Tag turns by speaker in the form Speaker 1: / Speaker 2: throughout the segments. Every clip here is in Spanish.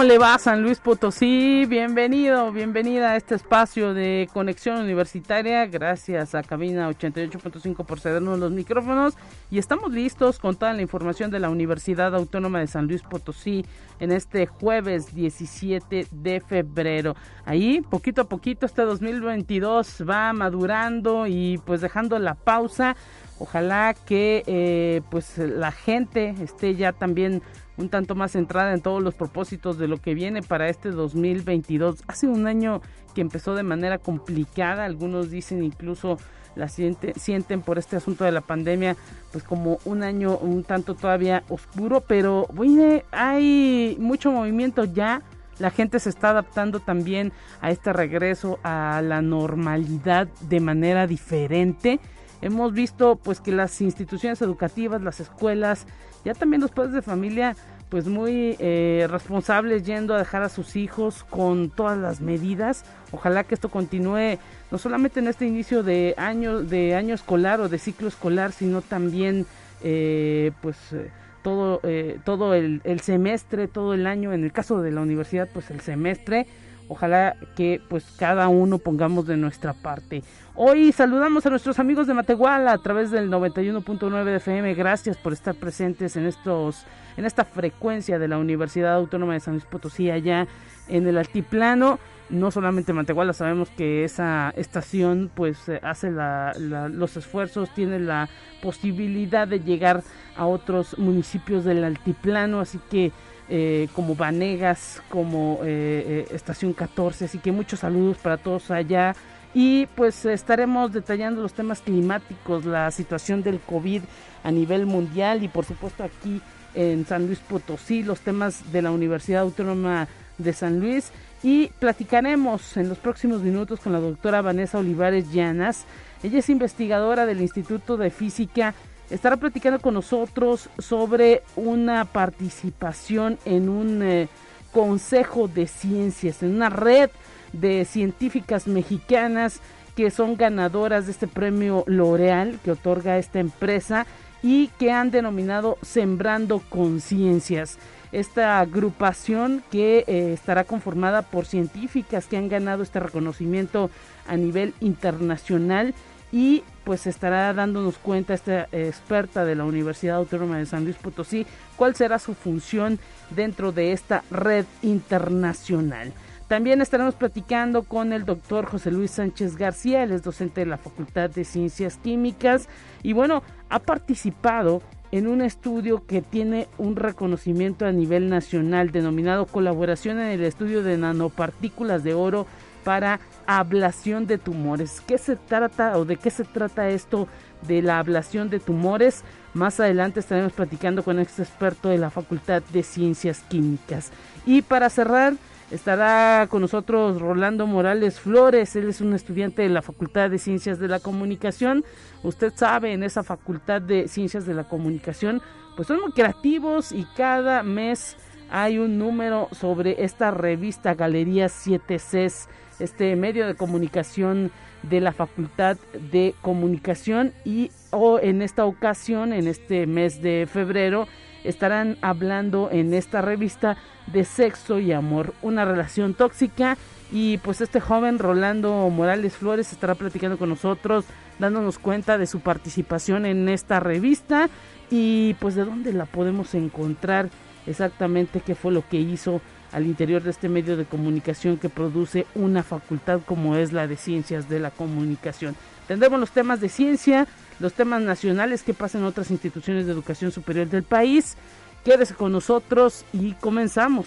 Speaker 1: ¿Cómo le va San Luis Potosí? Bienvenido, bienvenida a este espacio de conexión universitaria. Gracias a Cabina 88.5 por cedernos los micrófonos y estamos listos con toda la información de la Universidad Autónoma de San Luis Potosí en este jueves 17 de febrero. Ahí, poquito a poquito, este 2022 va madurando y pues dejando la pausa. Ojalá que eh, pues la gente esté ya también un tanto más centrada en todos los propósitos de lo que viene para este 2022. Hace un año que empezó de manera complicada, algunos dicen incluso la sienten por este asunto de la pandemia, pues como un año un tanto todavía oscuro, pero bueno, hay mucho movimiento ya. La gente se está adaptando también a este regreso a la normalidad de manera diferente. Hemos visto pues que las instituciones educativas, las escuelas, ya también los padres de familia pues muy eh, responsables yendo a dejar a sus hijos con todas las medidas. Ojalá que esto continúe no solamente en este inicio de año de año escolar o de ciclo escolar, sino también eh, pues eh, todo todo el, el, semestre, todo el año. En el caso de la universidad, pues el semestre. Ojalá que pues cada uno pongamos de nuestra parte. Hoy saludamos a nuestros amigos de Matehuala a través del 91.9 de FM. Gracias por estar presentes en estos en esta frecuencia de la Universidad Autónoma de San Luis Potosí allá en el altiplano. No solamente Matehuala, sabemos que esa estación pues eh, hace los esfuerzos, tiene la posibilidad de llegar a otros municipios del altiplano, así que eh, como Vanegas, como eh, Estación 14, así que muchos saludos para todos allá y pues estaremos detallando los temas climáticos, la situación del COVID a nivel mundial y por supuesto aquí en San Luis Potosí, los temas de la Universidad Autónoma de San Luis y platicaremos en los próximos minutos con la doctora Vanessa Olivares Llanas. Ella es investigadora del Instituto de Física. Estará platicando con nosotros sobre una participación en un eh, consejo de ciencias, en una red de científicas mexicanas que son ganadoras de este premio L'Oreal que otorga esta empresa y que han denominado Sembrando Conciencias. Esta agrupación que eh, estará conformada por científicas que han ganado este reconocimiento a nivel internacional y pues estará dándonos cuenta esta experta de la Universidad Autónoma de San Luis Potosí cuál será su función dentro de esta red internacional. También estaremos platicando con el doctor José Luis Sánchez García, él es docente de la Facultad de Ciencias Químicas y bueno, ha participado en un estudio que tiene un reconocimiento a nivel nacional denominado Colaboración en el Estudio de Nanopartículas de Oro para Ablación de Tumores. ¿Qué se trata o de qué se trata esto de la ablación de tumores? Más adelante estaremos platicando con este experto de la Facultad de Ciencias Químicas. Y para cerrar, Estará con nosotros Rolando Morales Flores, él es un estudiante de la Facultad de Ciencias de la Comunicación. Usted sabe, en esa Facultad de Ciencias de la Comunicación, pues son muy creativos y cada mes hay un número sobre esta revista Galería 7Cs, este medio de comunicación de la Facultad de Comunicación y o en esta ocasión, en este mes de febrero, estarán hablando en esta revista de sexo y amor, una relación tóxica. Y pues este joven Rolando Morales Flores estará platicando con nosotros, dándonos cuenta de su participación en esta revista y pues de dónde la podemos encontrar exactamente qué fue lo que hizo al interior de este medio de comunicación que produce una facultad como es la de ciencias de la comunicación. Tendremos los temas de ciencia, los temas nacionales que pasan en otras instituciones de educación superior del país. Quédese con nosotros y comenzamos.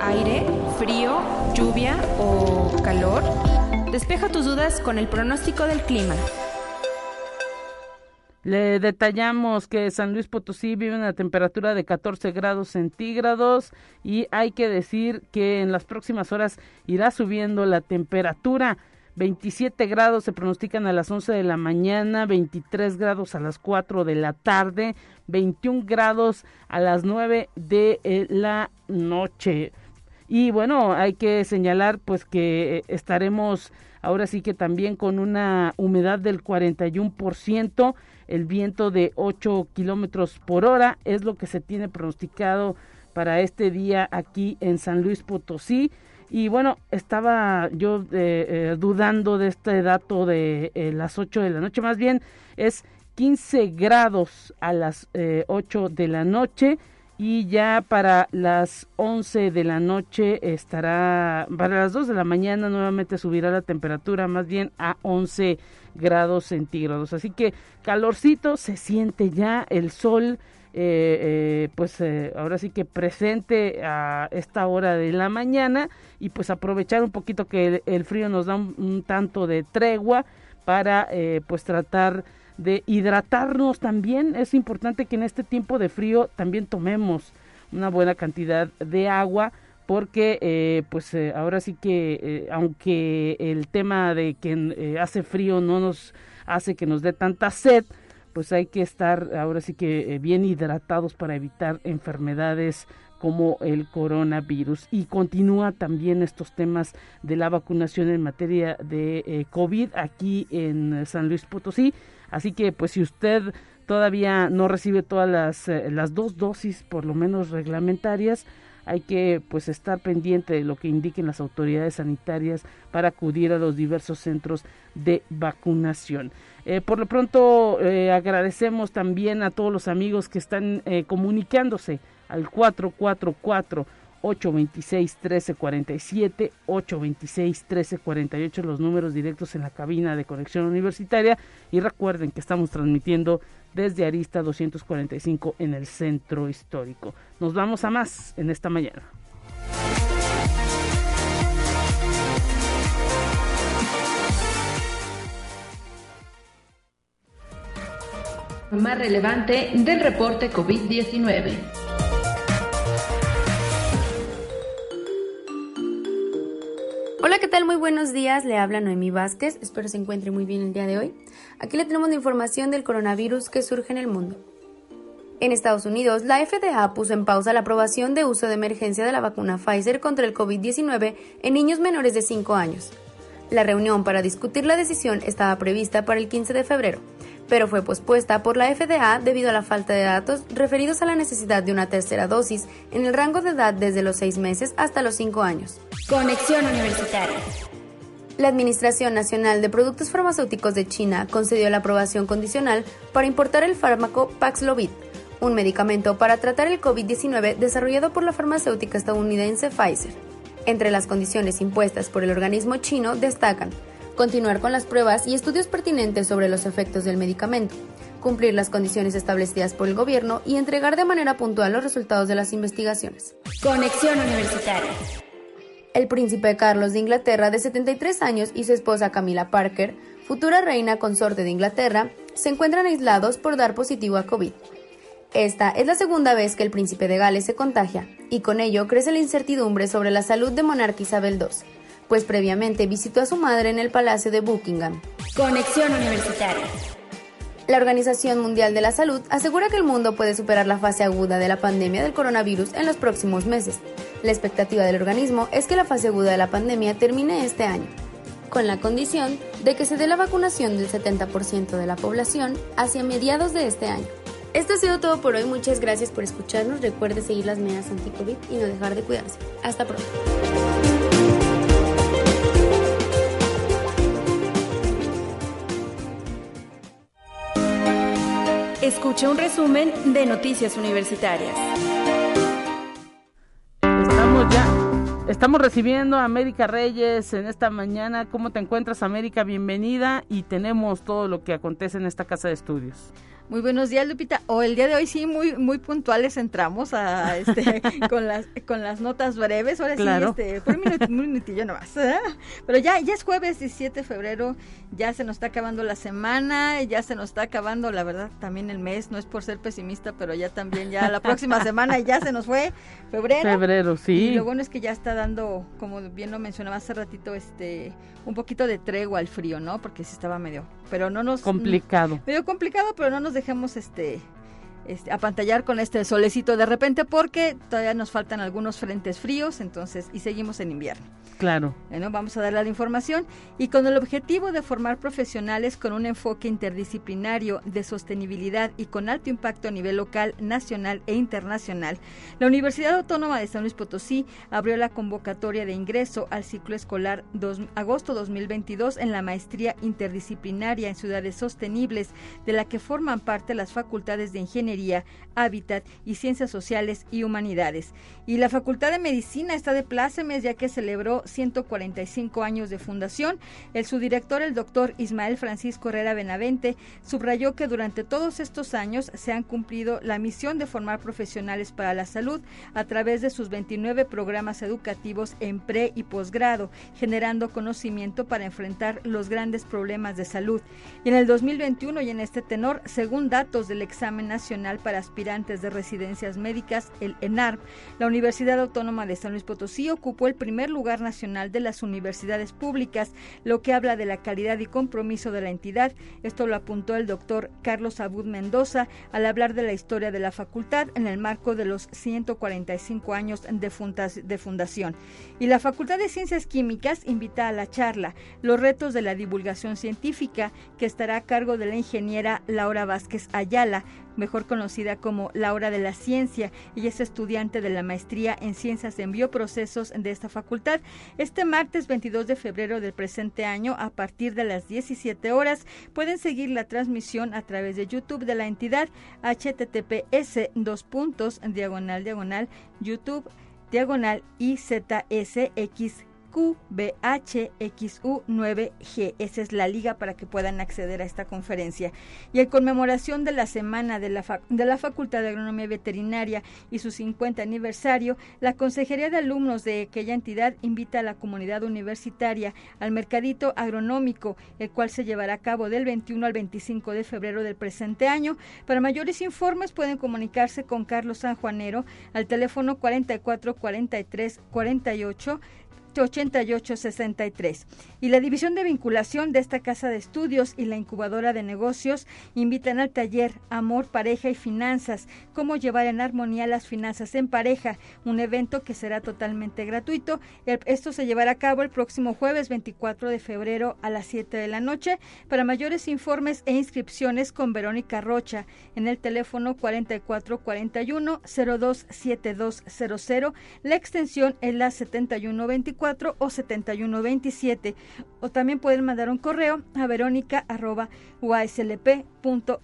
Speaker 2: Aire, frío, lluvia o calor. Despeja tus dudas con el pronóstico del clima.
Speaker 1: Le detallamos que San Luis Potosí vive una temperatura de 14 grados centígrados y hay que decir que en las próximas horas irá subiendo la temperatura. 27 grados se pronostican a las 11 de la mañana, 23 grados a las 4 de la tarde, 21 grados a las 9 de eh, la noche. Y bueno, hay que señalar pues que eh, estaremos ahora sí que también con una humedad del 41%, el viento de 8 kilómetros por hora es lo que se tiene pronosticado para este día aquí en San Luis Potosí. Y bueno, estaba yo eh, eh, dudando de este dato de las 8 de la noche, más bien es 15 grados a las 8 de la noche y ya para las 11 de la noche estará, para las 2 de la mañana nuevamente subirá la temperatura más bien a 11 grados centígrados. Así que calorcito, se siente ya el sol, eh, eh, pues eh, ahora sí que presente a esta hora de la mañana y pues aprovechar un poquito que el, frío nos da un, tanto de tregua para pues tratar de hidratarnos también. Es importante que en este tiempo de frío también tomemos una buena cantidad de agua porque eh, pues eh, ahora sí que eh, aunque el tema de que hace frío no nos hace que nos dé tanta sed, pues hay que estar ahora sí que bien hidratados para evitar enfermedades como el coronavirus. Y continúa también estos temas de la vacunación en materia de COVID aquí en San Luis Potosí. Así que pues si usted todavía no recibe todas las, eh, las dos dosis por lo menos reglamentarias, hay que pues estar pendiente de lo que indiquen las autoridades sanitarias para acudir a los diversos centros de vacunación. Eh, por lo pronto eh, agradecemos también a todos los amigos que están comunicándose al 444 826-1347, 826-1348, los números directos en la cabina de conexión universitaria. Y recuerden que estamos transmitiendo desde Arista 245 en el centro histórico. Nos vamos a más en esta mañana.
Speaker 3: Más relevante del reporte COVID-19.
Speaker 4: Hola, ¿qué tal? Muy buenos días. Le habla Noemí Vázquez. Espero se encuentre muy bien el día de hoy. Aquí le tenemos la información del coronavirus que surge en el mundo. En Estados Unidos, la FDA puso en pausa la aprobación de uso de emergencia de la vacuna Pfizer contra el COVID-19 en niños menores de 5 años. La reunión para discutir la decisión estaba prevista para el 15 de febrero, pero fue pospuesta por la FDA debido a la falta de datos referidos a la necesidad de una tercera dosis en el rango de edad desde los 6 meses hasta los 5 años.
Speaker 3: Conexión Universitaria.
Speaker 4: La Administración Nacional de Productos Farmacéuticos de China concedió la aprobación condicional para importar el fármaco Paxlovid, un medicamento para tratar el COVID-19 desarrollado por la farmacéutica estadounidense Pfizer. Entre las condiciones impuestas por el organismo chino destacan continuar con las pruebas y estudios pertinentes sobre los efectos del medicamento, cumplir las condiciones establecidas por el gobierno y entregar de manera puntual los resultados de las investigaciones.
Speaker 3: Conexión Universitaria.
Speaker 4: El príncipe Carlos de Inglaterra, de 73 años, y su esposa Camila Parker, futura reina consorte de Inglaterra, se encuentran aislados por dar positivo a COVID. Esta es la segunda vez que el príncipe de Gales se contagia, y con ello crece la incertidumbre sobre la salud de monarca Isabel II, pues previamente visitó a su madre en el Palacio de Buckingham.
Speaker 3: Conexión Universitaria.
Speaker 4: La Organización Mundial de la Salud asegura que el mundo puede superar la fase aguda de la pandemia del coronavirus en los próximos meses. La expectativa del organismo es que la fase aguda de la pandemia termine este año, con la condición de que se dé la vacunación del 70% de la población hacia mediados de este año. Esto ha sido todo por hoy. Muchas gracias por escucharnos. Recuerde seguir las medidas anti-COVID y no dejar de cuidarse. Hasta pronto.
Speaker 3: Escuche un resumen de Noticias Universitarias.
Speaker 1: Estamos ya, estamos recibiendo a América Reyes en esta mañana. ¿Cómo te encuentras, América? Bienvenida y tenemos todo lo que acontece en esta casa de estudios.
Speaker 5: Muy buenos días, Lupita. O el día de hoy sí, muy muy puntuales entramos a este con las con las notas breves. Ahora sí, este, por un, minutillo nomás. Pero ya ya es jueves 17 de febrero, ya se nos está acabando la semana, ya se nos está acabando, la verdad, también el mes. No es por ser pesimista, pero ya también ya la próxima semana y ya se nos fue febrero.
Speaker 1: Febrero, sí.
Speaker 5: Y lo bueno es que ya está dando, como bien lo mencionaba hace ratito, este un poquito de tregua al frío, ¿no? Porque sí estaba medio, pero no nos
Speaker 1: complicado.
Speaker 5: Medio complicado, pero no nos dejemos este este, apantallar con este solecito de repente porque todavía nos faltan algunos frentes fríos, entonces, y seguimos en invierno.
Speaker 1: Claro.
Speaker 5: Bueno, vamos a darle la información y con el objetivo de formar profesionales con un enfoque interdisciplinario de sostenibilidad y con alto impacto a nivel local, nacional e internacional, la Universidad Autónoma de San Luis Potosí abrió la convocatoria de ingreso al ciclo escolar agosto 2022 en la maestría interdisciplinaria en ciudades sostenibles, de la que forman parte las facultades de Ingeniería, Hábitat y Ciencias Sociales y Humanidades. Y la Facultad de Medicina está de plácemes ya que celebró 145 años de fundación. El subdirector, el doctor Ismael Francisco Herrera Benavente, subrayó que durante todos estos años se han cumplido la misión de formar profesionales para la salud a través de sus 29 programas educativos en pre y posgrado, generando conocimiento para enfrentar los grandes problemas de salud. Y en el 2021 y en este tenor, según datos del examen nacional para aspirantes de residencias médicas, el ENARM, la Universidad Autónoma de San Luis Potosí ocupó el primer lugar nacional de las universidades públicas, lo que habla de la calidad y compromiso de la entidad. Esto lo apuntó el doctor Carlos Abud Mendoza al hablar de la historia de la facultad en el marco de los 145 años de, de fundación. Y la Facultad de Ciencias Químicas invita a la charla Los retos de la divulgación científica, que estará a cargo de la ingeniera Laura Vázquez Ayala, mejor conocida como Laura de la Ciencia. Ella es estudiante de la maestría en Ciencias en Bioprocesos de esta facultad. Este martes 22 de febrero del presente año, a partir de las 17 horas, pueden seguir la transmisión a través de YouTube de la entidad https dos puntos diagonal diagonal YouTube diagonal IZSX QBHXU9G. Esa es la liga para que puedan acceder a esta conferencia. Y en conmemoración de la semana de la, de la Facultad de Agronomía Veterinaria y su 50 aniversario, la Consejería de Alumnos de aquella entidad invita a la comunidad universitaria al mercadito agronómico, el cual se llevará a cabo del 21 al 25 de febrero del presente año. Para mayores informes pueden comunicarse con Carlos Sanjuanero al teléfono 44 43 48 8863. Y la División de Vinculación de esta Casa de Estudios y la Incubadora de Negocios invitan al taller Amor, Pareja y Finanzas, cómo llevar en armonía las finanzas en pareja, un evento que será totalmente gratuito. Esto se llevará a cabo el próximo jueves 24 de febrero a las 7 de la noche. Para mayores informes e inscripciones con Verónica Rocha en el teléfono 4441 027200. La extensión es la 7124 o 7127 o también pueden mandar un correo a verónica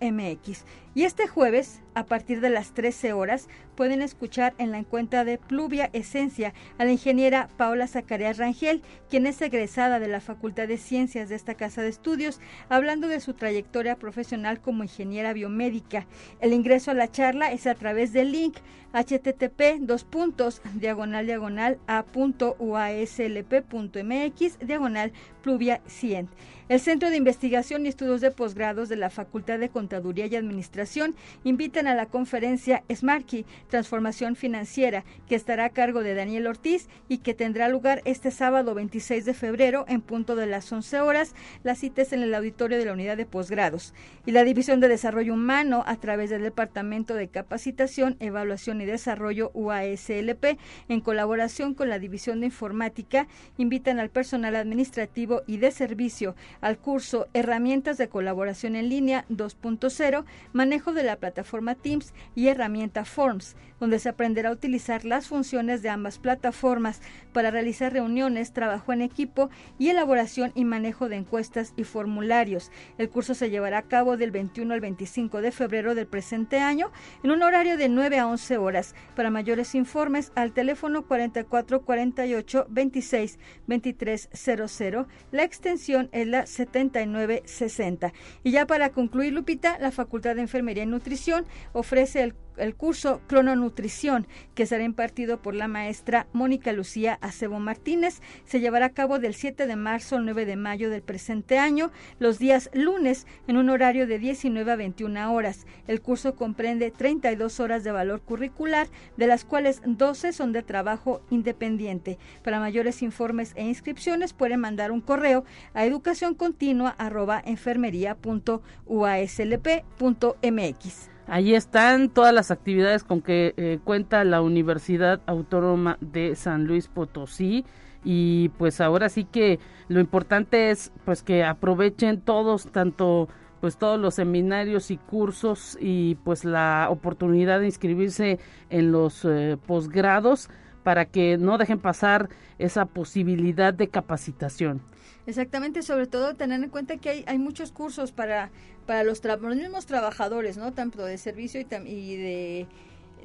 Speaker 5: mx Y este jueves, a partir de las 13 horas, pueden escuchar en la cuenta de Pluvia Esencia a la ingeniera Paula Zacarías Rangel, quien es egresada de la Facultad de Ciencias de esta casa de estudios, hablando de su trayectoria profesional como ingeniera biomédica. El ingreso a la charla es a través del link http dos puntos diagonal diagonal a punto uaslp.mx diagonal pluvia 100. El Centro de Investigación y Estudios de Posgrados de la Facultad de Contaduría y Administración invitan a la conferencia Smarky, Transformación Financiera, que estará a cargo de Daniel Ortiz y que tendrá lugar este sábado 26 de febrero en punto de las 11 horas. La cita es en el auditorio de la Unidad de Posgrados. Y la División de Desarrollo Humano, a través del Departamento de Capacitación, Evaluación y Desarrollo UASLP, en colaboración con la División de Informática, invitan al personal administrativo y de servicio al curso Herramientas de Colaboración en Línea 2.0, manejo de la plataforma Teams y herramienta Forms, donde se aprenderá a utilizar las funciones de ambas plataformas para realizar reuniones, trabajo en equipo y elaboración y manejo de encuestas y formularios. El curso se llevará a cabo del 21 al 25 de febrero del presente año en un horario de 9 a 11 horas. Para mayores informes al teléfono 4448 26 2300. La extensión es la 7960. Y ya para concluir, Lupita, la Facultad de Enfermería Enfermería y Nutrición ofrece el el curso Clononutrición, que será impartido por la maestra Mónica Lucía Acebo Martínez. Se llevará a cabo del 7 de marzo al 9 de mayo del presente año, los días lunes, en un horario de 19 a 21 horas. El curso comprende 32 horas de valor curricular, de las cuales 12 son de trabajo independiente. Para mayores informes e inscripciones pueden mandar un correo a educacioncontinua.enfermería.uaslp.mx.
Speaker 1: Ahí están todas las actividades con que eh, cuenta la Universidad Autónoma de San Luis Potosí y pues ahora sí que lo importante es pues que aprovechen todos tanto pues todos los seminarios y cursos y pues la oportunidad de inscribirse en los eh, posgrados para que no dejen pasar esa posibilidad de capacitación.
Speaker 5: Exactamente, sobre todo tener en cuenta que hay, hay muchos cursos para, para los, los mismos trabajadores, ¿no? Tanto de servicio y, y de,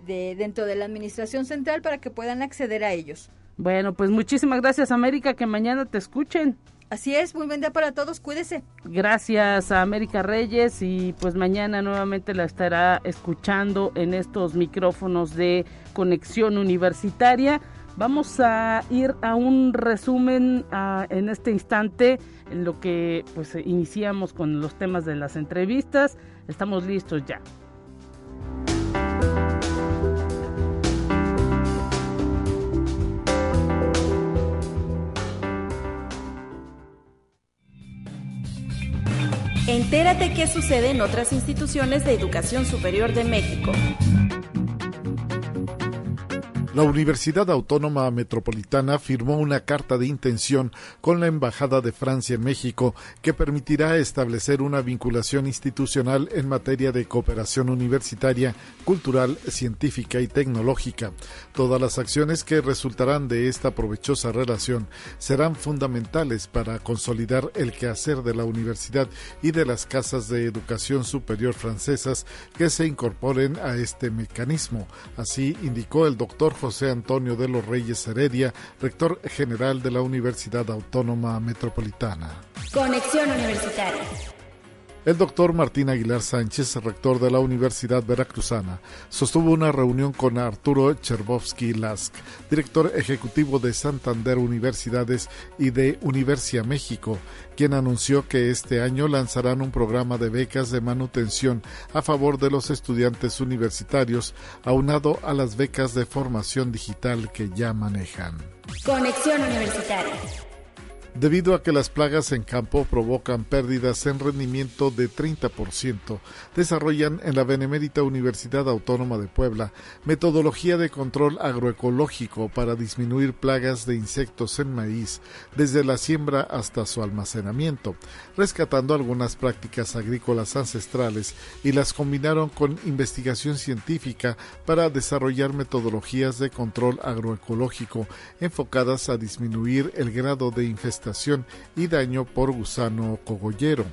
Speaker 5: de, dentro de la administración central para que puedan acceder a ellos.
Speaker 1: Bueno, pues muchísimas gracias América, que mañana te escuchen.
Speaker 5: Así es, muy buen día para todos, cuídese.
Speaker 1: Gracias a América Reyes y pues mañana nuevamente la estará escuchando en estos micrófonos de conexión universitaria. Vamos a ir a un resumen en este instante en lo que pues iniciamos con los temas de las entrevistas. Estamos listos ya.
Speaker 3: Entérate qué sucede en otras instituciones de educación superior de México.
Speaker 6: La Universidad Autónoma Metropolitana firmó una carta de intención con la Embajada de Francia en México que permitirá establecer una vinculación institucional en materia de cooperación universitaria, cultural, científica y tecnológica. Todas las acciones que resultarán de esta provechosa relación serán fundamentales para consolidar el quehacer de la universidad y de las casas de educación superior francesas que se incorporen a este mecanismo. Así indicó el doctor José Antonio de los Reyes Heredia, rector general de la Universidad Autónoma Metropolitana.
Speaker 3: Conexión Universitaria.
Speaker 6: El doctor Martín Aguilar Sánchez, rector de la Universidad Veracruzana, sostuvo una reunión con Arturo Cherbovsky Lask, director ejecutivo de Santander Universidades y de Universia México, quien anunció que este año lanzarán un programa de becas de manutención a favor de los estudiantes universitarios, aunado a las becas de formación digital que ya manejan.
Speaker 3: Conexión Universitaria
Speaker 6: debido a que las plagas en campo provocan pérdidas en rendimiento de 30%, desarrollan en la Benemérita Universidad Autónoma de Puebla metodología de control agroecológico para disminuir plagas de insectos en maíz desde la siembra hasta su almacenamiento, rescatando algunas prácticas agrícolas ancestrales y las combinaron con investigación científica para desarrollar metodologías de control agroecológico enfocadas a disminuir el grado de infestación y daño por gusano cogollero.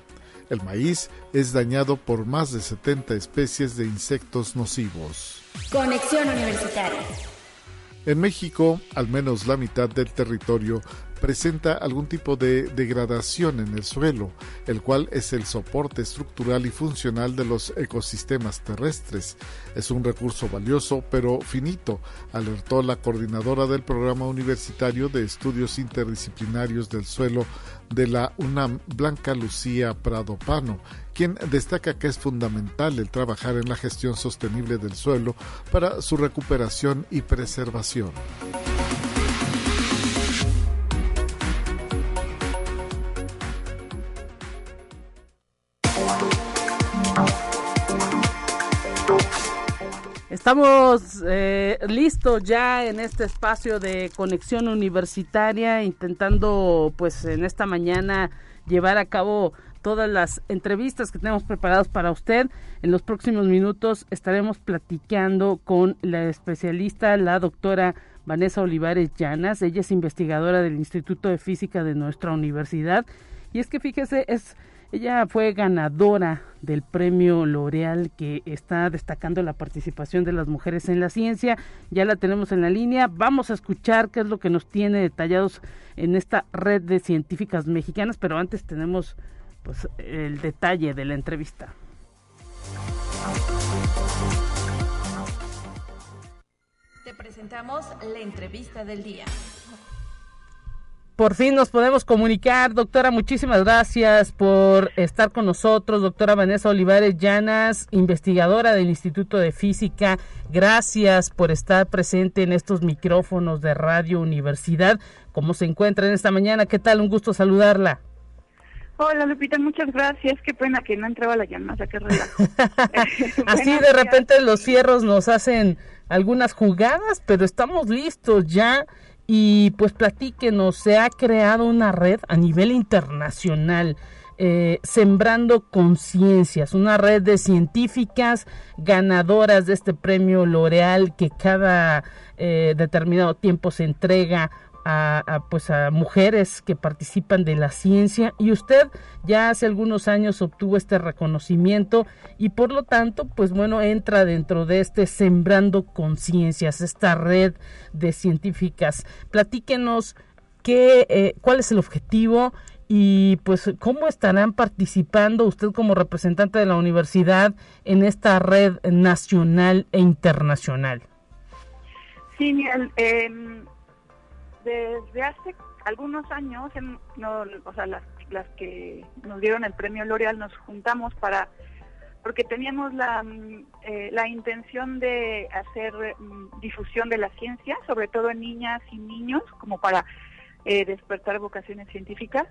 Speaker 6: El maíz es dañado por más de 70 especies de insectos nocivos.
Speaker 3: Conexión Universitaria.
Speaker 6: En México, al menos la mitad del territorio presenta algún tipo de degradación en el suelo, el cual es el soporte estructural y funcional de los ecosistemas terrestres. Es un recurso valioso pero finito, alertó la coordinadora del Programa Universitario de Estudios Interdisciplinarios del Suelo de la UNAM, Blanca Lucía Prado Pano, quien destaca que es fundamental el trabajar en la gestión sostenible del suelo para su recuperación y preservación.
Speaker 1: Estamos eh, listos ya en este espacio de conexión universitaria, intentando pues en esta mañana llevar a cabo todas las entrevistas que tenemos preparadas para usted. En los próximos minutos estaremos platicando con la especialista, la doctora Vanessa Olivares Llanas. Ella es investigadora del Instituto de Física de nuestra universidad. Y es que fíjese, es ella fue ganadora del premio L'Oreal que está destacando la participación de las mujeres en la ciencia. Ya la tenemos en la línea. Vamos a escuchar qué es lo que nos tiene detallados en esta red de científicas mexicanas, pero antes tenemos pues, el detalle de la entrevista.
Speaker 3: Te presentamos la entrevista del día.
Speaker 1: Por fin nos podemos comunicar, doctora. Muchísimas gracias por estar con nosotros, doctora Vanessa Olivares Llanas, investigadora del Instituto de Física. Gracias por estar presente en estos micrófonos de Radio Universidad. ¿Cómo se encuentra en esta mañana? ¿Qué tal? Un gusto saludarla.
Speaker 7: Hola Lupita, muchas gracias. Qué pena que no entraba la llamada, qué relajo.
Speaker 1: Así de repente los fierros nos hacen algunas jugadas, pero estamos listos ya y pues platíquenos, se ha creado una red a nivel internacional. Eh, sembrando conciencias, una red de científicas ganadoras de este premio L'Oreal que cada eh, determinado tiempo se entrega a, pues a mujeres que participan de la ciencia y usted ya hace algunos años obtuvo este reconocimiento y por lo tanto pues bueno entra dentro de este sembrando conciencias esta red de científicas. Platíquenos qué eh, cuál es el objetivo y pues cómo estarán participando usted como representante de la universidad en esta red nacional e internacional
Speaker 7: sí eh, desde hace algunos años, o sea, las, las que nos dieron el premio L'Oreal nos juntamos para porque teníamos la, mm, eh, la intención de hacer mm, difusión de la ciencia, sobre todo en niñas y niños, como para eh, despertar vocaciones científicas.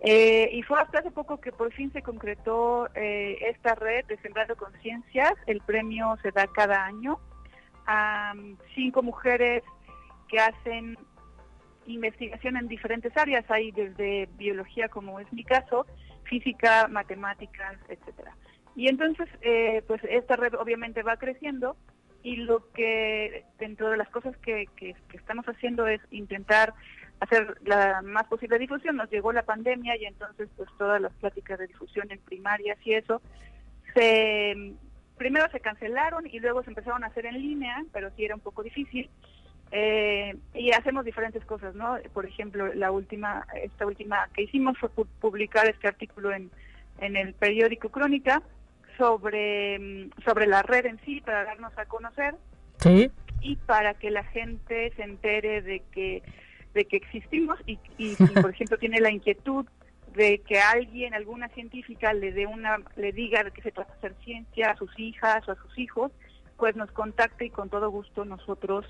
Speaker 7: Eh, y fue hasta hace poco que por fin se concretó esta red de Sembrando Conciencias. El premio se da cada año a mm, cinco mujeres que hacen investigación en diferentes áreas, hay desde biología, como es mi caso, física, matemáticas, etcétera. Y entonces, eh, pues esta red obviamente va creciendo y lo que dentro de las cosas que, estamos haciendo es intentar hacer la más posible difusión. Nos llegó la pandemia y entonces pues todas las pláticas de difusión en primarias y eso se primero se cancelaron y luego se empezaron a hacer en línea, pero sí era un poco difícil. Eh, y hacemos diferentes cosas, ¿no? Por ejemplo, la última, esta última que hicimos fue publicar este artículo en, en el periódico Crónica sobre, mm, sobre la red en sí para darnos a conocer
Speaker 1: ¿Sí?
Speaker 7: y para que la gente se entere de que de que existimos y, y si por ejemplo tiene la inquietud de que alguien, alguna científica le dé una, le diga de qué se trata hacer ciencia a sus hijas o a sus hijos, pues nos contacte y con todo gusto nosotros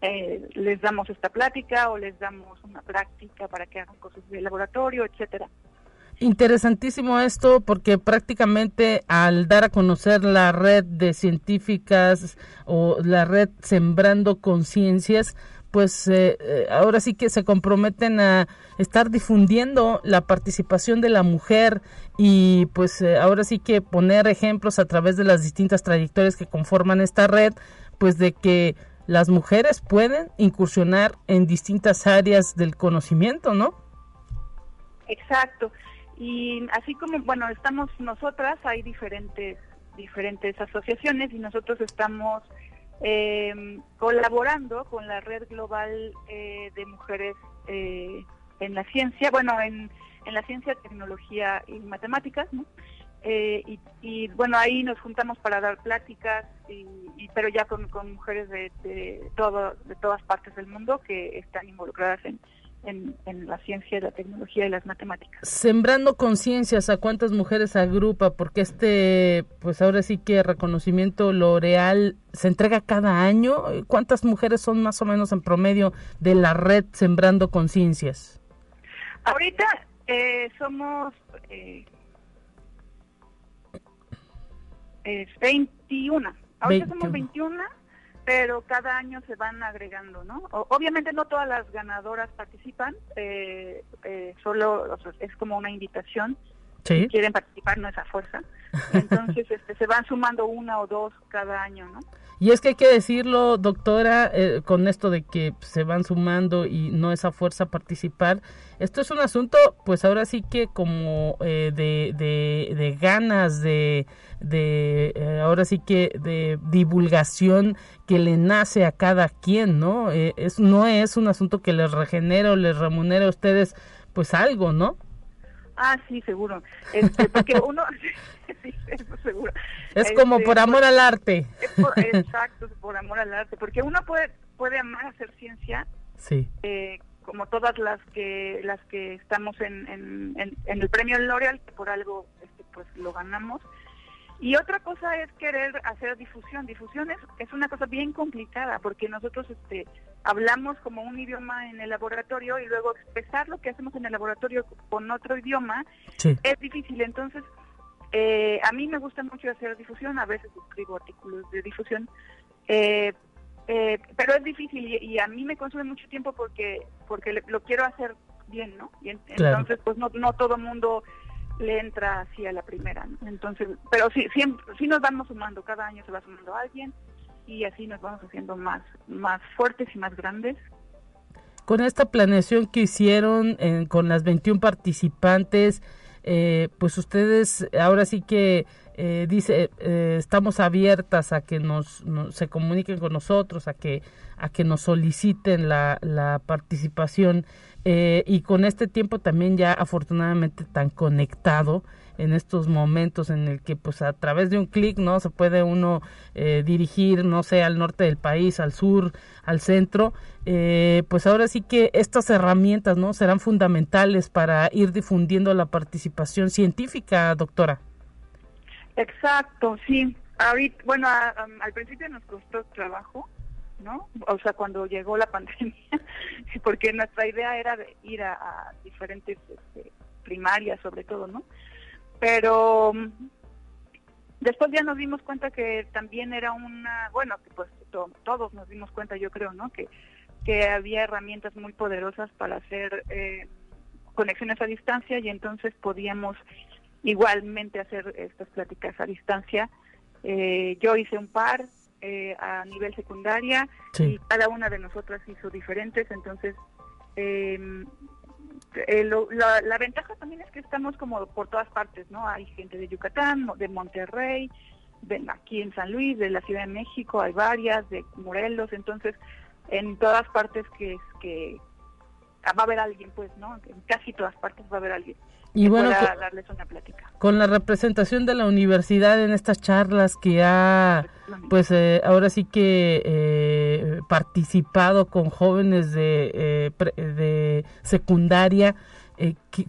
Speaker 7: eh, les damos esta plática o les damos una práctica para que hagan cosas de laboratorio, etcétera.
Speaker 1: Interesantísimo esto porque prácticamente al dar a conocer la red de científicas o la red Sembrando Conciencias, pues eh, eh, ahora sí que se comprometen a estar difundiendo la participación de la mujer y pues ahora sí que poner ejemplos a través de las distintas trayectorias que conforman esta red, pues de que las mujeres pueden incursionar en distintas áreas del conocimiento, ¿no?
Speaker 7: Exacto. Y así como, bueno, estamos nosotras, hay diferentes, diferentes asociaciones y nosotros estamos em, colaborando con la Red Global eh, de Mujeres eh, en la Ciencia, bueno, en, en la Ciencia, Tecnología y Matemáticas, ¿no? Eh, y, bueno, ahí nos juntamos para dar pláticas, y, pero ya con, mujeres de, de, todo, de todas partes del mundo que están involucradas en, en, la ciencia, la tecnología y las matemáticas.
Speaker 1: Sembrando conciencias, ¿a cuántas mujeres agrupa? Porque este, pues ahora sí que reconocimiento L'Oreal se entrega cada año. ¿Cuántas mujeres son más o menos en promedio de la red Sembrando Conciencias?
Speaker 7: Ahorita eh, somos... Eh, es 21. Ahorita somos 21, pero cada año se van agregando, ¿no? obviamente no todas las ganadoras participan, eh, eh, solo es como una invitación. Quieren participar, no es a fuerza. Entonces este, se van sumando una o dos cada año, ¿no?
Speaker 1: Y es que hay que decirlo, doctora, eh, con esto de que se van sumando y no es a fuerza participar, esto es un asunto, pues ahora sí que como de, de, de ganas, de, de eh, ahora sí que de divulgación que le nace a cada quien, ¿no? Eh, es no es un asunto que les regenere o les remunere a ustedes pues algo, ¿no?
Speaker 7: Ah, sí, seguro. Este, porque uno sí, seguro.
Speaker 1: Es como por este, amor al arte.
Speaker 7: exacto, por amor al arte, porque uno puede puede amar hacer ciencia,
Speaker 1: sí.
Speaker 7: Eh, como todas las que las que estamos en, en, el premio L'Oreal, que por algo este, pues lo ganamos. Y otra cosa es querer hacer difusión. Difusión es, es una cosa bien complicada porque nosotros este, hablamos como un idioma en el laboratorio y luego expresar lo que hacemos en el laboratorio con otro idioma es difícil. Entonces, eh, a mí me gusta mucho hacer difusión, a veces escribo artículos de difusión, eh, eh, pero es difícil y, a mí me consume mucho tiempo porque porque lo quiero hacer bien, ¿no? Y entonces, pues no, no todo mundo le entra así a la primera, Entonces, pero sí, siempre, sí nos vamos sumando, cada año se va sumando alguien y así nos vamos haciendo más, más fuertes y más grandes.
Speaker 1: Con esta planeación que hicieron con las 21 participantes, eh, pues ustedes ahora sí que eh, dice eh, estamos abiertas a que nos, se comuniquen con nosotros a que a que nos soliciten la, la participación y con este tiempo también ya afortunadamente tan conectado en estos momentos en el que pues a través de un clic no se puede uno eh, dirigir no sé al norte del país al sur al centro eh, pues ahora sí que estas herramientas no serán fundamentales para ir difundiendo la participación científica doctora
Speaker 7: exacto sí ahorita bueno al principio nos costó trabajo ¿no? O sea, cuando llegó la pandemia, porque nuestra idea era ir a, diferentes este, primarias, sobre todo, ¿no? Pero mm, después ya nos dimos cuenta que también era una, bueno, que pues todos nos dimos cuenta, yo creo, ¿no? Que, que había herramientas muy poderosas para hacer eh, conexiones a distancia y entonces podíamos igualmente hacer estas pláticas a distancia. Eh, yo hice un par eh, a nivel secundaria y cada una de nosotras hizo diferentes, entonces eh, eh, la, ventaja también es que estamos como por todas partes, ¿no? Hay gente de Yucatán, de Monterrey, de, aquí en San Luis, de la Ciudad de México, hay varias, de Morelos, entonces en todas partes que, que va a haber alguien, pues, ¿no? En casi todas partes va a haber alguien y bueno, darles una plática.
Speaker 1: Con la representación de la universidad en estas charlas que ha, pues eh, ahora sí que eh, participado con jóvenes de, eh, de secundaria,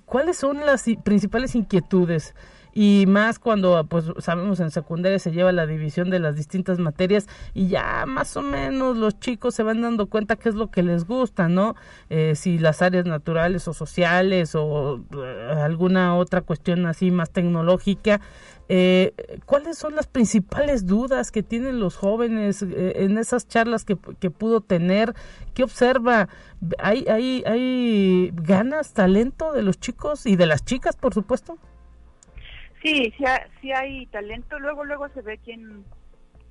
Speaker 1: ¿cuáles son las principales inquietudes? Y más cuando pues sabemos en secundaria se lleva la división de las distintas materias y ya más o menos los chicos se van dando cuenta qué es lo que les gusta, ¿no? Eh, si las áreas naturales o sociales o eh, alguna otra cuestión así más tecnológica. Eh, ¿Cuáles son las principales dudas que tienen los jóvenes en esas charlas que, que pudo tener? ¿Qué observa? ¿Hay, hay, ¿Hay ganas, talento de los chicos y de las chicas, por supuesto?
Speaker 7: Sí, sí, hay talento. Luego, luego se ve quién,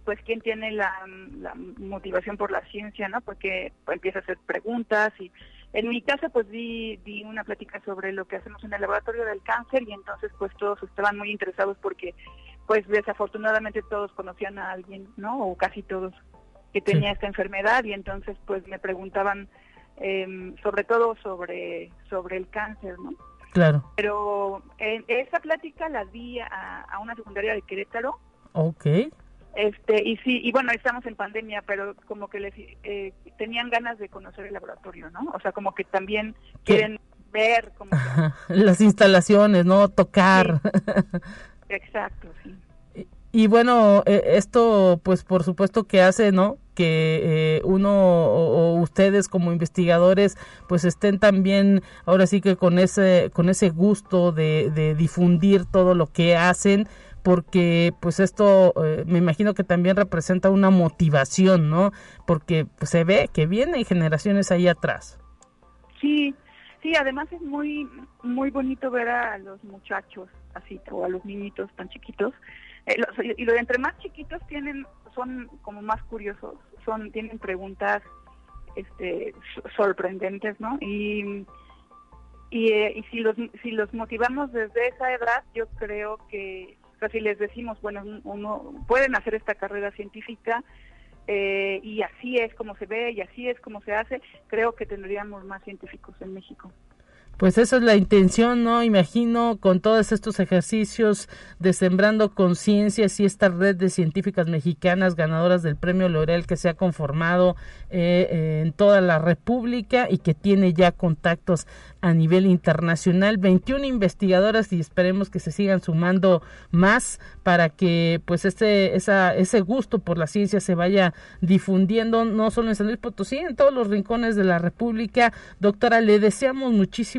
Speaker 7: pues quién tiene la, motivación por la ciencia, ¿no? Porque empieza a hacer preguntas y en mi caso pues di, di una plática sobre lo que hacemos en el laboratorio del cáncer y entonces pues todos estaban muy interesados porque pues desafortunadamente todos conocían a alguien, ¿no? O casi todos que tenía esta enfermedad y entonces pues me preguntaban eh, sobre todo sobre sobre el cáncer, ¿no?
Speaker 1: Claro.
Speaker 7: Pero en esa plática la di a, una secundaria de Querétaro.
Speaker 1: Ok.
Speaker 7: Este, y sí, y bueno, estamos en pandemia, pero como que les eh, tenían ganas de conocer el laboratorio, ¿no? O sea, como que también quieren ver como
Speaker 1: las instalaciones, ¿no? Tocar.
Speaker 7: Exacto, sí.
Speaker 1: Y bueno, eh, esto pues por supuesto que hace, ¿no? Que eh, uno o, ustedes como investigadores pues estén también ahora sí que con ese, con ese gusto de, difundir todo lo que hacen porque pues esto eh, me imagino que también representa una motivación, ¿no? Porque pues, se ve que vienen generaciones ahí atrás.
Speaker 7: Sí, sí, además es muy muy bonito ver a los muchachos así o a los niñitos tan chiquitos eh, y lo entre más chiquitos tienen, son como más curiosos, son tienen preguntas este, sorprendentes, ¿no? Y, y, eh, y, si, los, si los motivamos desde esa edad, yo creo que, o sea, si les decimos, bueno, uno, pueden hacer esta carrera científica, eh, y así es como se ve y así es como se hace, creo que tendríamos más científicos en México.
Speaker 1: Pues esa es la intención, ¿no? Imagino con todos estos ejercicios de Sembrando Conciencias y esta red de científicas mexicanas ganadoras del premio L'Oreal que se ha conformado eh, en toda la República y que tiene ya contactos a nivel internacional, 21 investigadoras y esperemos que se sigan sumando más para que pues este esa, ese gusto por la ciencia se vaya difundiendo no solo en San Luis Potosí, en todos los rincones de la República. Doctora, le deseamos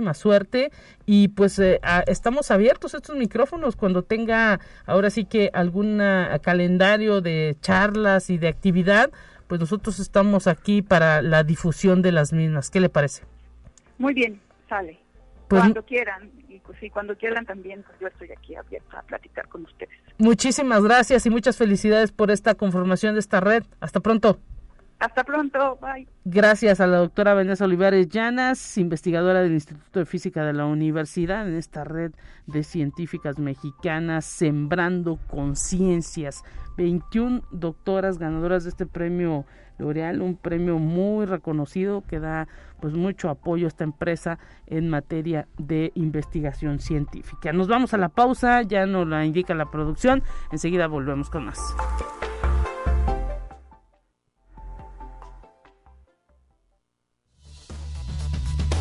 Speaker 1: muchísima suerte y pues eh, estamos abiertos estos micrófonos cuando tenga ahora sí que algún calendario de charlas y de actividad, pues nosotros estamos aquí para la difusión de las mismas. ¿Qué le parece?
Speaker 7: Muy bien, sale. Pues cuando quieran, y pues sí, cuando quieran también, pues yo estoy aquí abierta a platicar con ustedes.
Speaker 1: Muchísimas gracias y muchas felicidades por esta conformación de esta red. Hasta pronto.
Speaker 7: Hasta pronto, bye.
Speaker 1: Gracias a la doctora Vanessa Olivares Llanas, investigadora del Instituto de Física de la Universidad, en esta red de científicas mexicanas, Sembrando Conciencias. 21 doctoras ganadoras de este premio L'Oreal, un premio muy reconocido que da pues mucho apoyo a esta empresa en materia de investigación científica. Nos vamos a la pausa, ya nos la indica la producción, enseguida volvemos con más.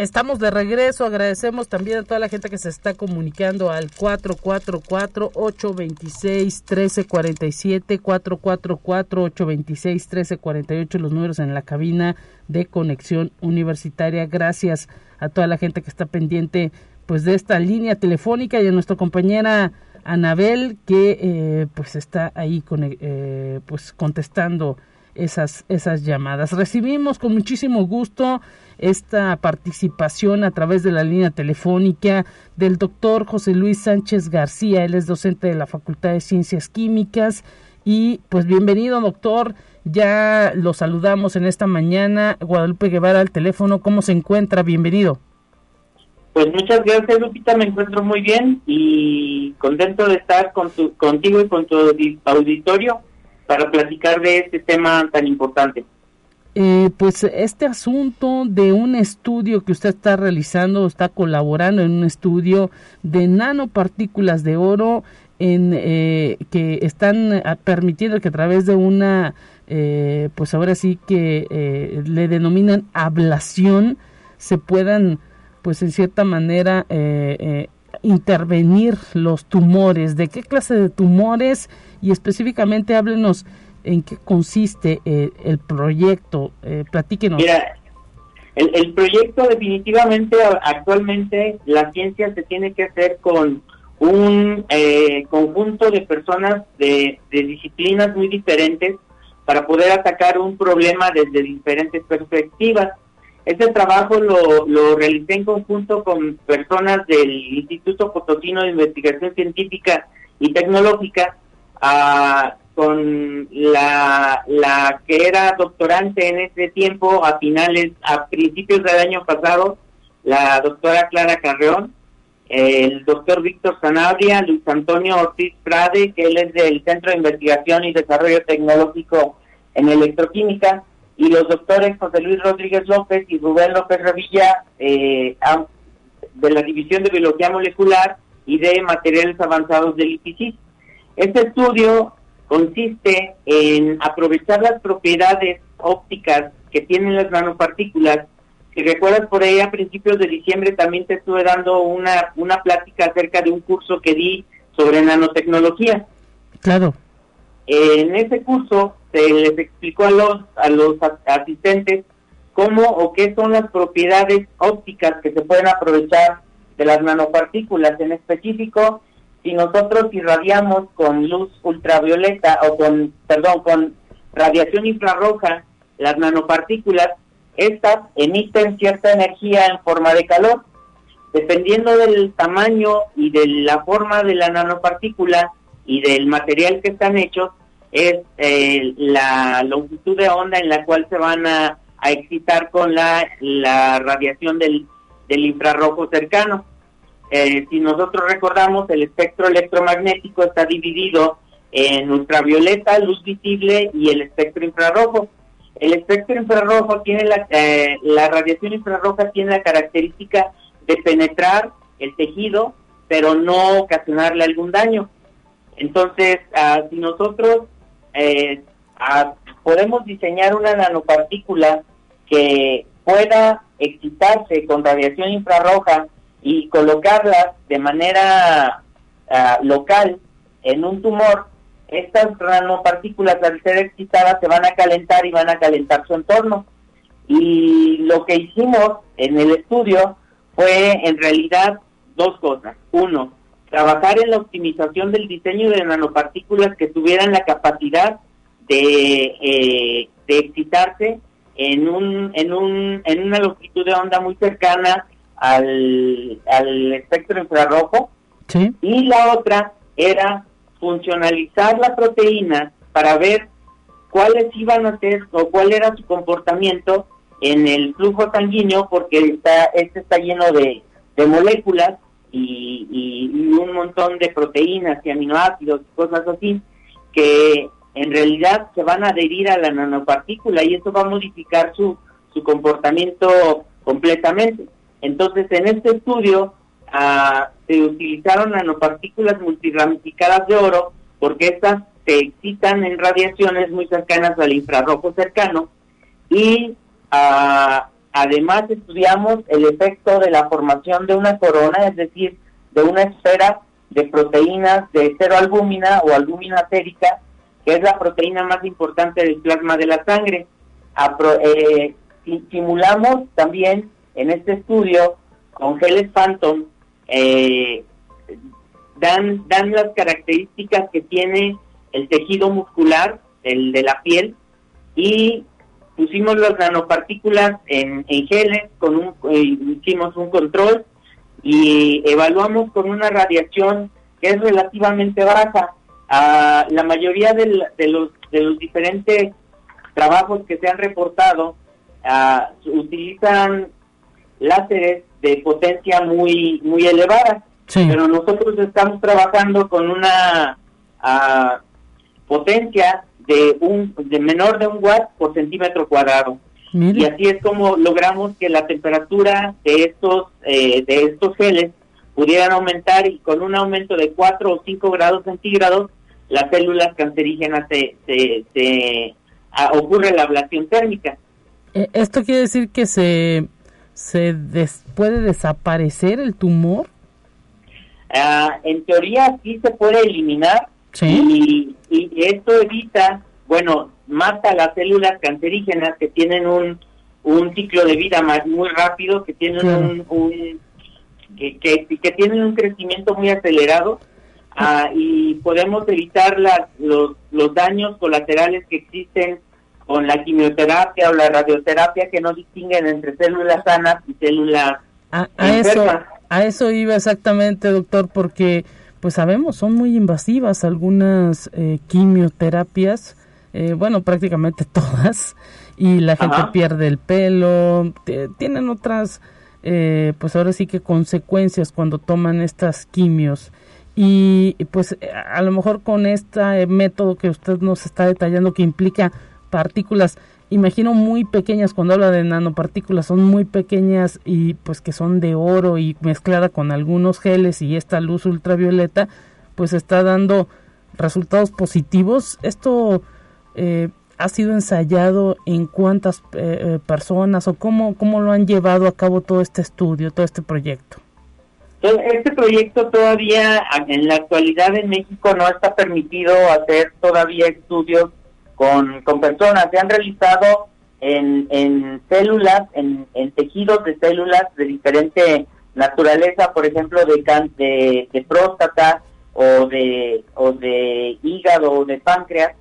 Speaker 1: Estamos de regreso, agradecemos también a toda la gente que se está comunicando al 444-826-1347, 444-826-1348, los números en la cabina de conexión universitaria. Gracias a toda la gente que está pendiente pues de esta línea telefónica y a nuestra compañera Anabel que eh, pues está ahí con, eh, pues contestando esas, esas llamadas. Recibimos con muchísimo gusto esta participación a través de la línea telefónica del doctor José Luis Sánchez García. Él es docente de la Facultad de Ciencias Químicas y pues bienvenido doctor. Ya lo saludamos en esta mañana. Guadalupe Guevara al teléfono. ¿Cómo se encuentra? Bienvenido.
Speaker 8: Pues muchas gracias, Lupita. Me encuentro muy bien y contento de estar con tu, contigo y con tu auditorio para platicar de este tema tan importante.
Speaker 1: Eh, pues este asunto de un estudio que usted está realizando, está colaborando en un estudio de nanopartículas de oro en, eh, que están eh, permitiendo que a través de una, pues ahora sí que le denominan ablación, se puedan pues en cierta manera eh, eh, intervenir los tumores, de qué clase de tumores y específicamente háblenos en qué consiste eh, el proyecto, platíquenos.
Speaker 8: Mira, el, proyecto definitivamente actualmente la ciencia se tiene que hacer con un conjunto de personas de, de disciplinas muy diferentes para poder atacar un problema desde diferentes perspectivas este trabajo lo, lo realicé en conjunto con personas del Instituto Potosino de Investigación Científica y Tecnológica, ah, con la, la que era doctorante en ese tiempo, a finales, a principios del año pasado, la doctora Clara Carreón, el doctor Víctor Sanabria, Luis Antonio Ortiz Frade, que él es del Centro de Investigación y Desarrollo Tecnológico en Electroquímica, y los doctores José Luis Rodríguez López y Rubén López Revilla eh, de la División de Biología Molecular y de Materiales Avanzados del IPCC. Este estudio consiste en aprovechar las propiedades ópticas que tienen las nanopartículas. Si recuerdas por ahí a principios de diciembre también te estuve dando una, una plática acerca de un curso que di sobre nanotecnología.
Speaker 1: Claro.
Speaker 8: En ese curso se les explicó a los, a los asistentes cómo o qué son las propiedades ópticas que se pueden aprovechar de las nanopartículas. En específico, si nosotros irradiamos con luz ultravioleta o con, perdón, con radiación infrarroja las nanopartículas, estas emiten cierta energía en forma de calor. Dependiendo del tamaño y de la forma de la nanopartícula y del material que están hechos, es eh, la longitud de onda en la cual se van a, excitar con la, radiación del infrarrojo cercano. Eh, si nosotros recordamos, el espectro electromagnético está dividido en ultravioleta, luz visible y el espectro infrarrojo. El espectro infrarrojo tiene la, eh, la radiación infrarroja tiene la característica de penetrar el tejido, pero no ocasionarle algún daño. Entonces, ah, si nosotros eh, ah, podemos diseñar una nanopartícula que pueda excitarse con radiación infrarroja y colocarla de manera ah, local en un tumor, estas nanopartículas al ser excitadas se van a calentar y van a calentar su entorno. Y lo que hicimos en el estudio fue en realidad dos cosas. Uno, trabajar en la optimización del diseño de nanopartículas que tuvieran la capacidad de, eh, de excitarse en un, en un, en una longitud de onda muy cercana al, al espectro infrarrojo. Y la otra era funcionalizar la proteína para ver cuáles iban a ser o cuál era su comportamiento en el flujo sanguíneo, porque está, este está lleno de, de moléculas y, y, un montón de proteínas y aminoácidos y cosas así, que en realidad se van a adherir a la nanopartícula y eso va a modificar su, su comportamiento completamente. Entonces, en este estudio ah, se utilizaron nanopartículas multiramificadas de oro porque estas se excitan en radiaciones muy cercanas al infrarrojo cercano y ah, además estudiamos el efecto de la formación de una corona, es decir, de una esfera de proteínas de cero albúmina o albúmina sérica, que es la proteína más importante del plasma de la sangre. Eh, simulamos también en este estudio con geles Phantom, eh, dan, dan las características que tiene el tejido muscular, el de la piel, y pusimos las nanopartículas en, geles, con un, eh, hicimos un control y evaluamos con una radiación que es relativamente baja. a la mayoría de, los, de los diferentes trabajos que se han reportado ah, utilizan láseres de potencia muy muy elevada, pero nosotros estamos trabajando con una ah, potencia de un de menor de un watt por centímetro cuadrado. Y así es como logramos que la temperatura de estos eh, de estos geles pudieran aumentar y con un aumento de 4 o 5 grados centígrados las células cancerígenas se, se, ah, ocurre la ablación térmica.
Speaker 1: Eh, ¿Esto quiere decir que se, se puede desaparecer el tumor?
Speaker 8: Ah, en teoría sí se puede eliminar y, y, esto evita, bueno, mata las células cancerígenas que tienen un, un ciclo de vida más muy rápido, que tienen un, que, que, tienen un crecimiento muy acelerado ah, y podemos evitar las, los, los daños colaterales que existen con la quimioterapia o la radioterapia que no distinguen entre células sanas y células a,
Speaker 1: Eso, a eso iba exactamente, doctor, porque pues sabemos, son muy invasivas algunas eh, quimioterapias, eh, bueno, prácticamente todas, y la gente pierde el pelo, tienen otras, eh, pues ahora sí que consecuencias cuando toman estas quimios. Y pues a lo mejor con este método que usted nos está detallando que implica partículas, imagino muy pequeñas cuando habla de nanopartículas, son muy pequeñas y pues que son de oro y mezclada con algunos geles y esta luz ultravioleta, pues está dando resultados positivos. Esto eh, ha sido ensayado en cuántas eh, eh, personas o cómo, cómo lo han llevado a cabo todo este estudio, todo este proyecto.
Speaker 8: Este proyecto todavía en la actualidad en México no está permitido hacer todavía estudios con, con personas. Se han realizado en, en células, en, en tejidos de células de diferente naturaleza, por ejemplo, de, de, de próstata o de, o de hígado o de páncreas,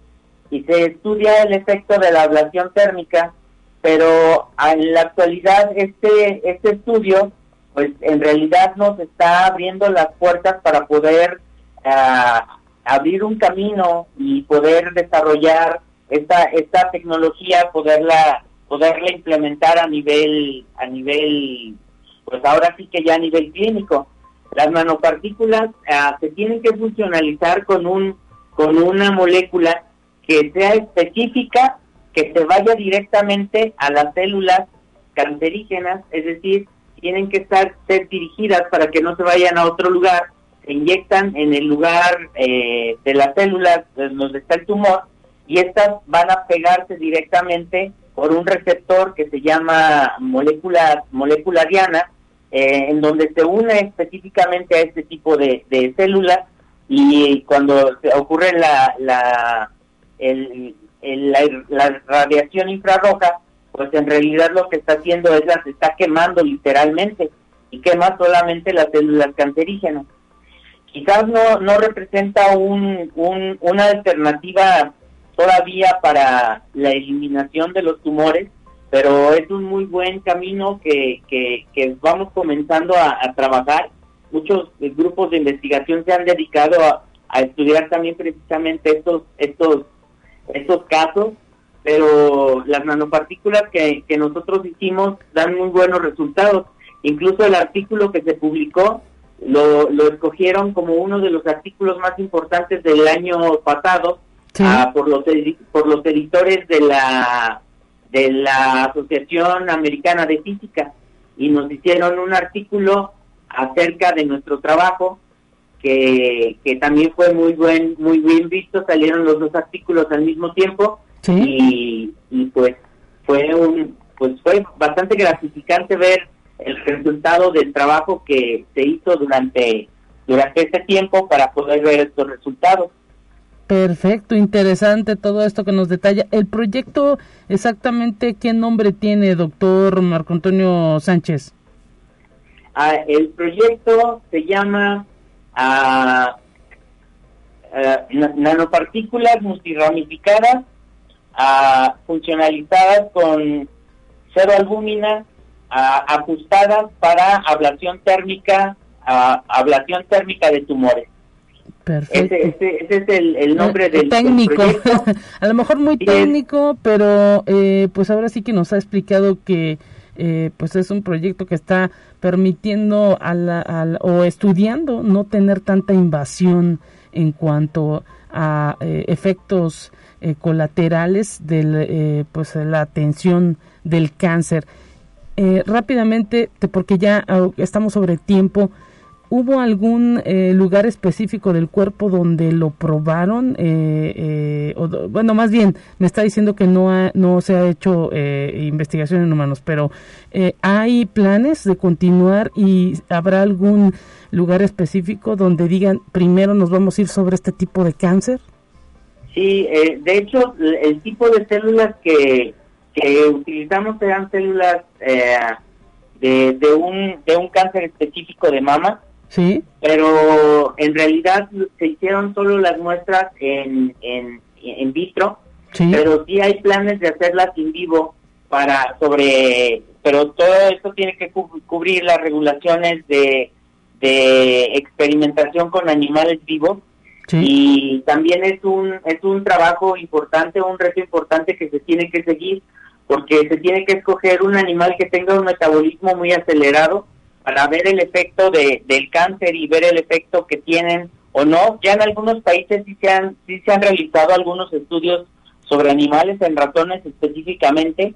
Speaker 8: y se estudia el efecto de la ablación térmica, pero en la actualidad este, este estudio, pues en realidad nos está abriendo las puertas para poder ah, abrir un camino y poder desarrollar esta, esta tecnología, poderla poderla implementar a nivel, a nivel, pues ahora sí que ya a nivel clínico. Las nanopartículas ah, se tienen que funcionalizar con un, con una molécula que sea específica, que se vaya directamente a las células cancerígenas, es decir, tienen que estar ser dirigidas para que no se vayan a otro lugar, se inyectan en el lugar eh, de las células donde está el tumor y estas van a pegarse directamente por un receptor que se llama molécula, molécula diana, eh, en donde se une específicamente a este tipo de, células y cuando ocurre la, la, la, radiación infrarroja, pues en realidad lo que está haciendo es las está quemando literalmente y quema solamente las células cancerígenas. Quizás no, no representa un, un, una alternativa todavía para la eliminación de los tumores, pero es un muy buen camino que, que, vamos comenzando a, trabajar. Muchos grupos de investigación se han dedicado a, a estudiar también precisamente estos, estos, estos casos pero las nanopartículas que, que nosotros hicimos dan muy buenos resultados. Incluso el artículo que se publicó lo, lo escogieron como uno de los artículos más importantes del año pasado ah, por los por los editores de la de la Asociación Americana de Física y nos hicieron un artículo acerca de nuestro trabajo que, que también fue muy buen muy bien visto salieron los dos artículos al mismo tiempo y, pues fue un pues fue bastante gratificante ver el resultado del trabajo que se hizo durante durante este tiempo para poder ver estos resultados.
Speaker 1: Perfecto, interesante todo esto que nos detalla. El proyecto, exactamente, ¿qué nombre tiene, doctor Marco Antonio Sánchez?
Speaker 8: Ah, el proyecto se llama ah, ah, nanopartículas multiramificadas funcionalizadas con cero albúmina, ajustadas para ablación térmica, ablación térmica de tumores.
Speaker 1: Perfecto.
Speaker 8: Ese, es el, nombre eh, del
Speaker 1: técnico. a lo mejor muy técnico, pero eh, pues ahora sí que nos ha explicado que eh, pues es un proyecto que está permitiendo a o estudiando no tener tanta invasión en cuanto a efectos eh, colaterales de eh, pues la atención del cáncer. Eh, rápidamente, porque ya ah, estamos sobre tiempo, ¿hubo algún lugar específico del cuerpo donde lo probaron? bueno, más bien, me está diciendo que no, no se ha hecho investigación en humanos, pero ¿hay planes de continuar y habrá algún lugar específico donde digan primero nos vamos a ir sobre este tipo de cáncer?
Speaker 8: Sí, eh, de hecho, el tipo de células que, que utilizamos eran células eh, de, de, un, de un cáncer específico de mama.
Speaker 1: Sí.
Speaker 8: Pero en realidad se hicieron solo las muestras en, en, en vitro. Pero sí hay planes de hacerlas en vivo para sobre. Pero todo esto tiene que cubrir las regulaciones de, de experimentación con animales vivos y también es un, es un trabajo importante, un reto importante que se tiene que seguir, porque se tiene que escoger un animal que tenga un metabolismo muy acelerado para ver el efecto de, del cáncer y ver el efecto que tienen o no. Ya en algunos países sí se han, sí se han realizado algunos estudios sobre animales, en ratones específicamente,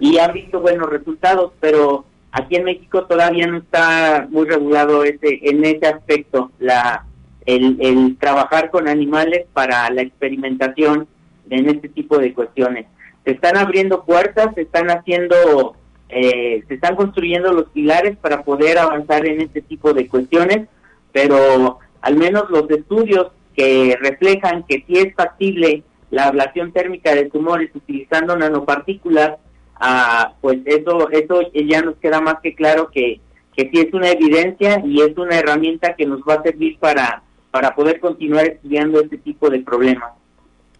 Speaker 8: y han visto buenos resultados, pero aquí en México todavía no está muy regulado ese, en ese aspecto la el, trabajar con animales para la experimentación en este tipo de cuestiones. Se están abriendo puertas, se están haciendo, eh, se están construyendo los pilares para poder avanzar en este tipo de cuestiones, pero al menos los estudios que reflejan que sí es factible la ablación térmica de tumores utilizando nanopartículas, ah, pues eso, eso ya nos queda más que claro que, que sí es una evidencia y es una herramienta que nos va a servir para para poder continuar estudiando este tipo de problemas.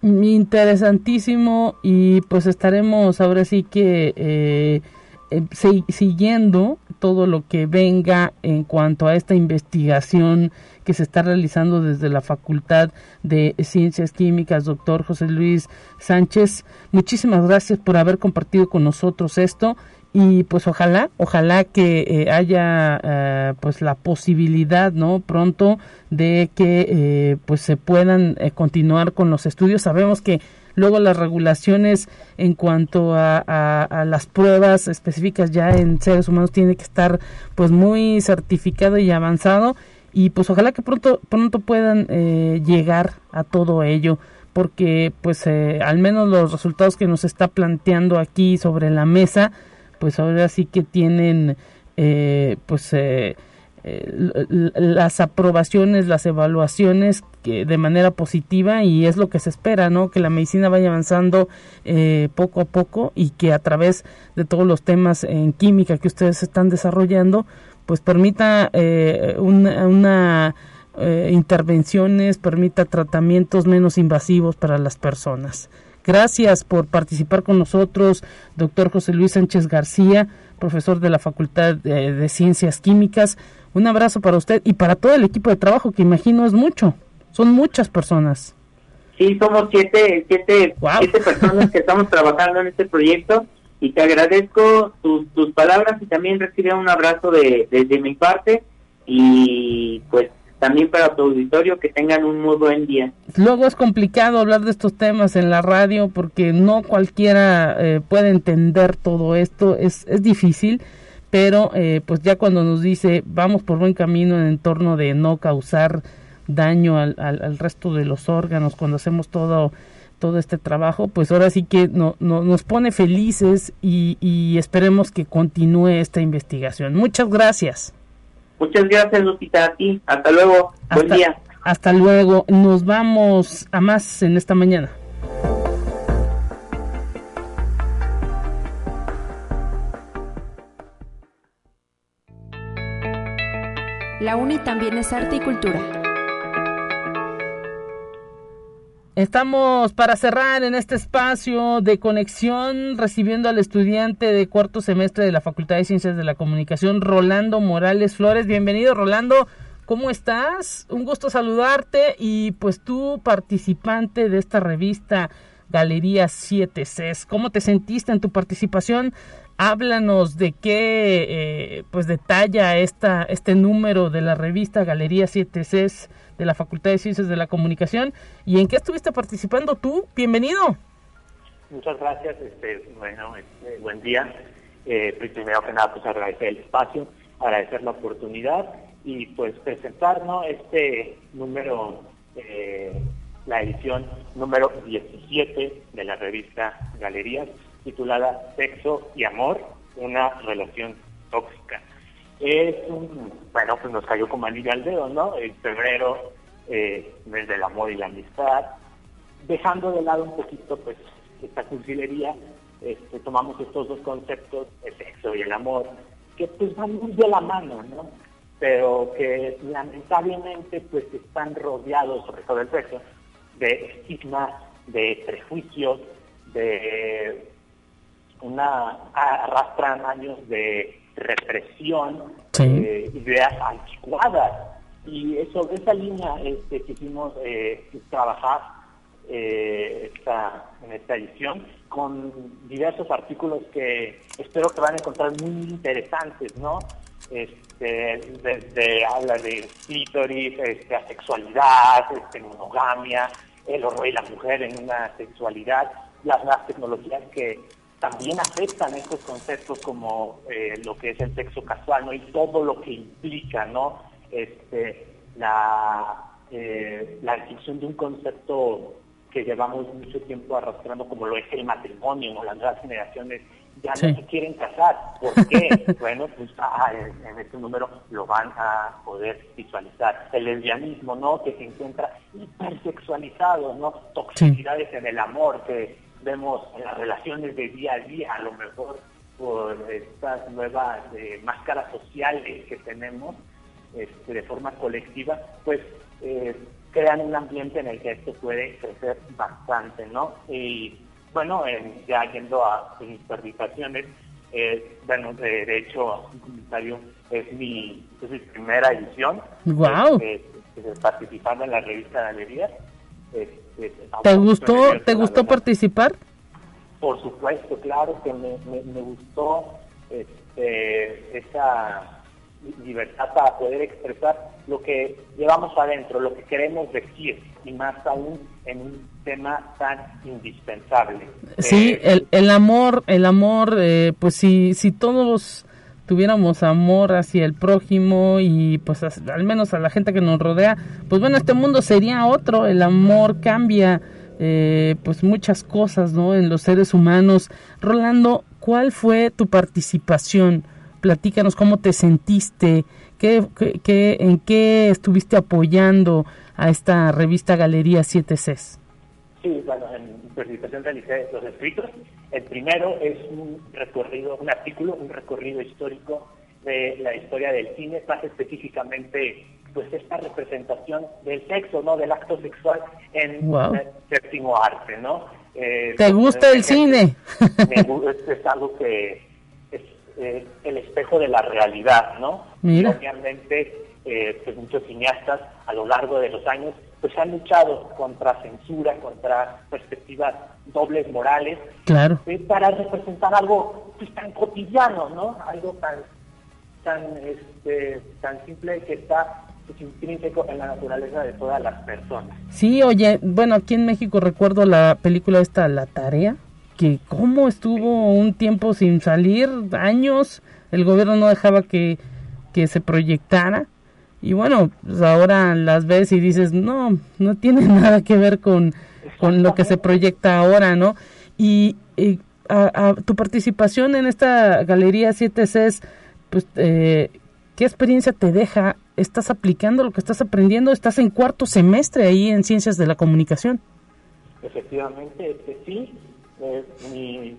Speaker 1: Interesantísimo y pues estaremos ahora sí que eh, eh, siguiendo todo lo que venga en cuanto a esta investigación que se está realizando desde la Facultad de Ciencias Químicas, doctor José Luis Sánchez. Muchísimas gracias por haber compartido con nosotros esto y pues ojalá, ojalá que eh, haya eh, pues la posibilidad, ¿no? Pronto de que eh, pues se puedan continuar con los estudios. Sabemos que luego las regulaciones en cuanto a, a, las pruebas específicas ya en seres humanos tiene que estar pues muy certificado y avanzado. Y pues ojalá que pronto pronto puedan eh, llegar a todo ello porque pues eh, al menos los resultados que nos está planteando aquí sobre la mesa pues ahora sí que tienen eh, pues las aprobaciones las evaluaciones que de manera positiva y es lo que se espera no que la medicina vaya avanzando poco a poco y que a través de todos los temas en química que ustedes están desarrollando pues permita eh, una, eh, intervenciones, permita tratamientos menos invasivos para las personas. Gracias por participar con nosotros, doctor José Luis Sánchez García, profesor de la Facultad de, Ciencias Químicas. Un abrazo para usted y para todo el equipo de trabajo, que imagino es mucho. Son muchas personas.
Speaker 8: Sí, somos siete, siete, siete personas que estamos trabajando en este proyecto y te agradezco tus, tus palabras y también recibe un abrazo de, de, mi parte y pues también para tu auditorio que tengan un muy buen día.
Speaker 1: Luego es complicado hablar de estos temas en la radio porque no cualquiera eh, puede entender todo esto, es, es difícil, pero eh, pues ya cuando nos dice vamos por buen camino en torno de no causar daño al, al, al resto de los órganos cuando hacemos todo todo este trabajo, pues ahora sí que no, nos pone felices y, esperemos que continúe esta investigación. Muchas gracias.
Speaker 8: Muchas gracias, Lupita, a ti. Hasta luego. Buen día.
Speaker 1: Hasta luego. Nos vamos a más en esta mañana.
Speaker 3: La UNI también es arte y cultura.
Speaker 1: Estamos para cerrar en este espacio de conexión recibiendo al estudiante de cuarto semestre de la Facultad de Ciencias de la Comunicación, Rolando Morales Flores. Bienvenido, Rolando. ¿Cómo estás? Un gusto saludarte y pues tú participante de esta revista Galería 7 Cs. ¿Cómo te sentiste en tu participación? Háblanos de qué eh, pues detalla esta, este número de la revista Galería 7 Cs de la Facultad de Ciencias de la Comunicación. ¿Y en qué estuviste participando tú? Bienvenido.
Speaker 9: Muchas gracias, este, bueno, este, buen día. Eh, primero que nada, pues agradecer el espacio, agradecer la oportunidad y pues presentar ¿no? este número, eh, la edición número 17 de la revista Galerías, titulada Sexo y Amor, una relación tóxica es un, bueno, pues nos cayó como anillo al dedo, ¿no? En febrero, eh, mes del amor y la amistad, dejando de lado un poquito, pues, esta cursilería, este, tomamos estos dos conceptos, el sexo y el amor, que pues van muy de la mano, ¿no? Pero que lamentablemente, pues, están rodeados, sobre todo el sexo, de estigmas, de prejuicios, de una arrastran años de represión, eh, ideas anticuadas. Y sobre esa línea este, quisimos eh, trabajar eh, esta, en esta edición con diversos artículos que espero que van a encontrar muy interesantes, ¿no? Este, desde habla de clítoris, este, asexualidad, este, monogamia, el horror y la mujer en una sexualidad, las nuevas tecnologías que también afectan estos conceptos como eh, lo que es el sexo casual, ¿no? Y todo lo que implica, ¿no? Este, la, eh, la descripción de un concepto que llevamos mucho tiempo arrastrando como lo es el matrimonio, ¿no? Las nuevas generaciones ya no se quieren casar. ¿Por qué? bueno, pues ah, en, este número lo van a poder visualizar. El lesbianismo, ¿no? Que se encuentra hipersexualizado, ¿no? Toxicidades en el amor, que vemos las relaciones de día a día, a lo mejor por estas nuevas eh, máscaras sociales que tenemos este, de forma colectiva, pues eh, crean un ambiente en el que esto puede crecer bastante, ¿no? Y bueno, ya yendo a mis participaciones, Eh, bueno, de, hecho, un comentario, es mi, es mi primera edición.
Speaker 1: ¡Wow!
Speaker 9: Este, participando en la revista Galería.
Speaker 1: Este, ¿Te gustó, ¿te gustó participar?
Speaker 9: Por supuesto, claro que me, me, gustó este, esa libertad para poder expresar lo que llevamos adentro, lo que queremos decir, y más aún en un tema tan indispensable.
Speaker 1: Sí, eh, el, el amor, el amor, eh, pues si, si todos tuviéramos amor hacia el prójimo y pues al menos a la gente que nos rodea, pues bueno, este mundo sería otro, el amor cambia eh, pues muchas cosas, ¿no? En los seres humanos. Rolando, ¿cuál fue tu participación? Platícanos cómo te sentiste, qué, qué, en qué estuviste apoyando a esta revista Galería 7Cs.
Speaker 9: Sí, bueno, en participación realicé los escritos. El primero es un recorrido, un artículo, un recorrido histórico de la historia del cine, más específicamente pues esta representación del sexo, ¿no? Del acto sexual en el séptimo arte, ¿no?
Speaker 1: Eh, ¿Te gusta el cine?
Speaker 9: es, algo que es eh, el espejo de la realidad, ¿no? Y obviamente, eh, pues muchos cineastas a lo largo de los años pues han luchado contra censura, contra perspectivas dobles morales,
Speaker 1: claro.
Speaker 9: para representar algo pues, tan cotidiano, ¿no? Algo tan tan este, tan simple que está intrínseco en la naturaleza de todas las personas.
Speaker 1: Sí, oye, bueno, aquí en México recuerdo la película esta, La Tarea, que cómo estuvo un tiempo sin salir, años, el gobierno no dejaba que, que se proyectara. Y bueno, pues ahora las ves y dices, no, no tiene nada que ver con, con lo que se proyecta ahora, ¿no? Y, a, tu participación en esta Galería 7Cs, pues, eh, ¿qué experiencia te deja estás aplicando lo que estás aprendiendo, estás en cuarto semestre ahí en Ciencias de la Comunicación.
Speaker 9: Efectivamente, este, sí. Eh, mi,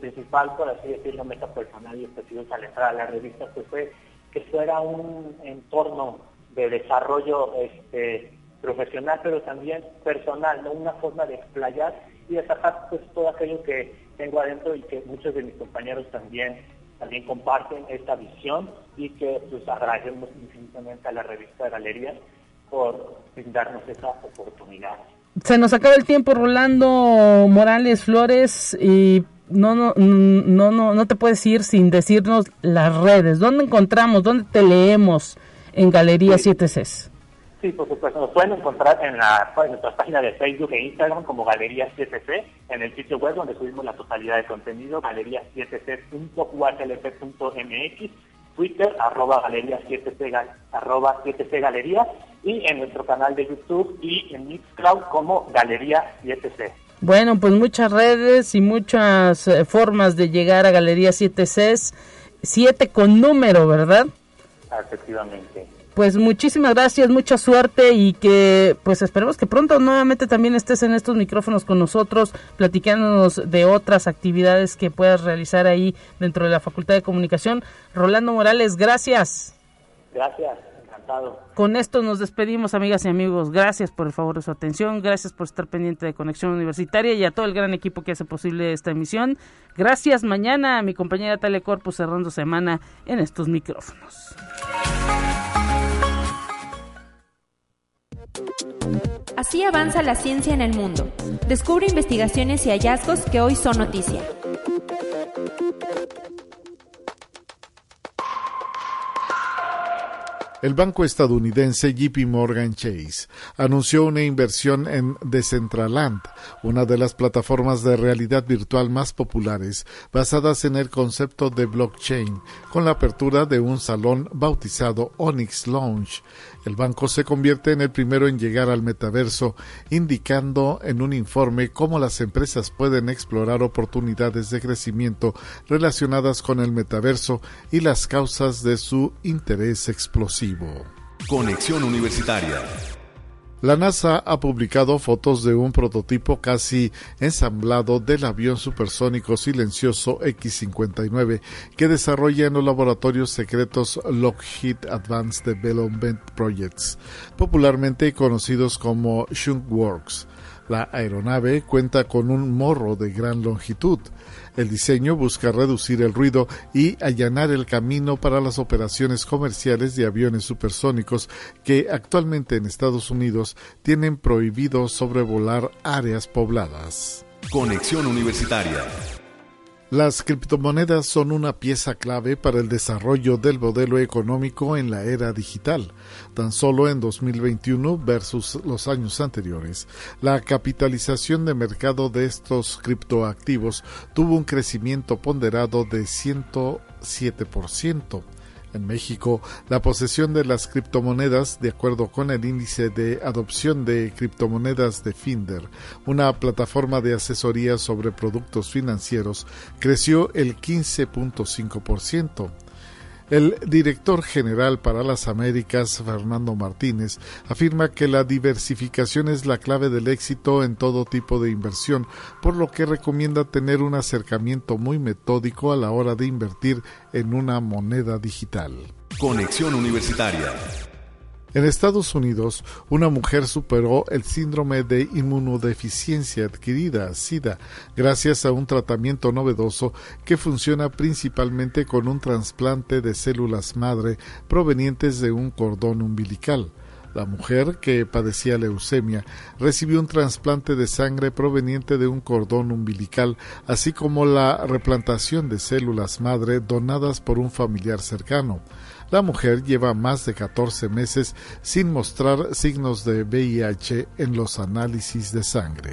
Speaker 9: principal, por así decirlo, meta personal y específico al entrar a la revista pues fue que fuera un entorno de desarrollo este, profesional, pero también personal, ¿no? una forma de explayar y de pues, todo aquello que tengo adentro y que muchos de mis compañeros también también comparten esta visión y que pues agradecemos infinitamente a la revista de Galerías por brindarnos esa oportunidad.
Speaker 1: Se nos acaba el tiempo, Rolando Morales Flores, y no, no, no, no, no te puedes ir sin decirnos las redes. ¿Dónde encontramos? ¿Dónde te leemos en Galería 7Cs?
Speaker 9: Sí, por supuesto. Nos pueden encontrar en, la, en nuestra página de Facebook e Instagram como Galería 7C, en el sitio web donde subimos la totalidad de contenido, galería7c.urlp.mx, Twitter, arroba galería 7C, arroba 7C Galería, y en nuestro canal de YouTube y en Mixcloud como Galería 7C.
Speaker 1: Bueno, pues muchas redes y muchas eh, formas de llegar a Galería 7C, 7 con número, ¿verdad?
Speaker 9: Efectivamente
Speaker 1: pues muchísimas gracias, mucha suerte y que pues esperemos que pronto nuevamente también estés en estos micrófonos con nosotros, platicándonos de otras actividades que puedas realizar ahí dentro de la Facultad de Comunicación. Rolando Morales, gracias.
Speaker 9: Gracias, encantado.
Speaker 1: Con esto nos despedimos, amigas y amigos. Gracias por el favor de su atención, gracias por estar pendiente de Conexión Universitaria y a todo el gran equipo que hace posible esta emisión. Gracias mañana a mi compañera Telecorpo cerrando semana en estos micrófonos.
Speaker 3: Así avanza la ciencia en el mundo. Descubre investigaciones y hallazgos que hoy son noticia.
Speaker 6: El banco estadounidense JP Morgan Chase anunció una inversión en Decentraland, una de las plataformas de realidad virtual más populares basadas en el concepto de blockchain, con la apertura de un salón bautizado Onyx Lounge. El banco se convierte en el primero en llegar al metaverso, indicando en un informe cómo las empresas pueden explorar oportunidades de crecimiento relacionadas con el metaverso y las causas de su interés explosivo.
Speaker 10: Conexión Universitaria
Speaker 6: la NASA ha publicado fotos de un prototipo casi ensamblado del avión supersónico silencioso X-59 que desarrolla en los laboratorios secretos Lockheed Advanced Development Projects, popularmente conocidos como Works. La aeronave cuenta con un morro de gran longitud. El diseño busca reducir el ruido y allanar el camino para las operaciones comerciales de aviones supersónicos que actualmente en Estados Unidos tienen prohibido sobrevolar áreas pobladas.
Speaker 10: Conexión Universitaria.
Speaker 6: Las criptomonedas son una pieza clave para el desarrollo del modelo económico en la era digital. Tan solo en 2021 versus los años anteriores, la capitalización de mercado de estos criptoactivos tuvo un crecimiento ponderado de 107%. En México, la posesión de las criptomonedas, de acuerdo con el índice de adopción de criptomonedas de Finder, una plataforma de asesoría sobre productos financieros, creció el 15.5%. El director general para las Américas, Fernando Martínez, afirma que la diversificación es la clave del éxito en todo tipo de inversión, por lo que recomienda tener un acercamiento muy metódico a la hora de invertir en una moneda digital.
Speaker 10: Conexión Universitaria.
Speaker 6: En Estados Unidos, una mujer superó el síndrome de inmunodeficiencia adquirida, SIDA, gracias a un tratamiento novedoso que funciona principalmente con un trasplante de células madre provenientes de un cordón umbilical. La mujer, que padecía leucemia, recibió un trasplante de sangre proveniente de un cordón umbilical, así como la replantación de células madre donadas por un familiar cercano. La mujer lleva más de 14 meses sin mostrar signos de VIH en los análisis de sangre.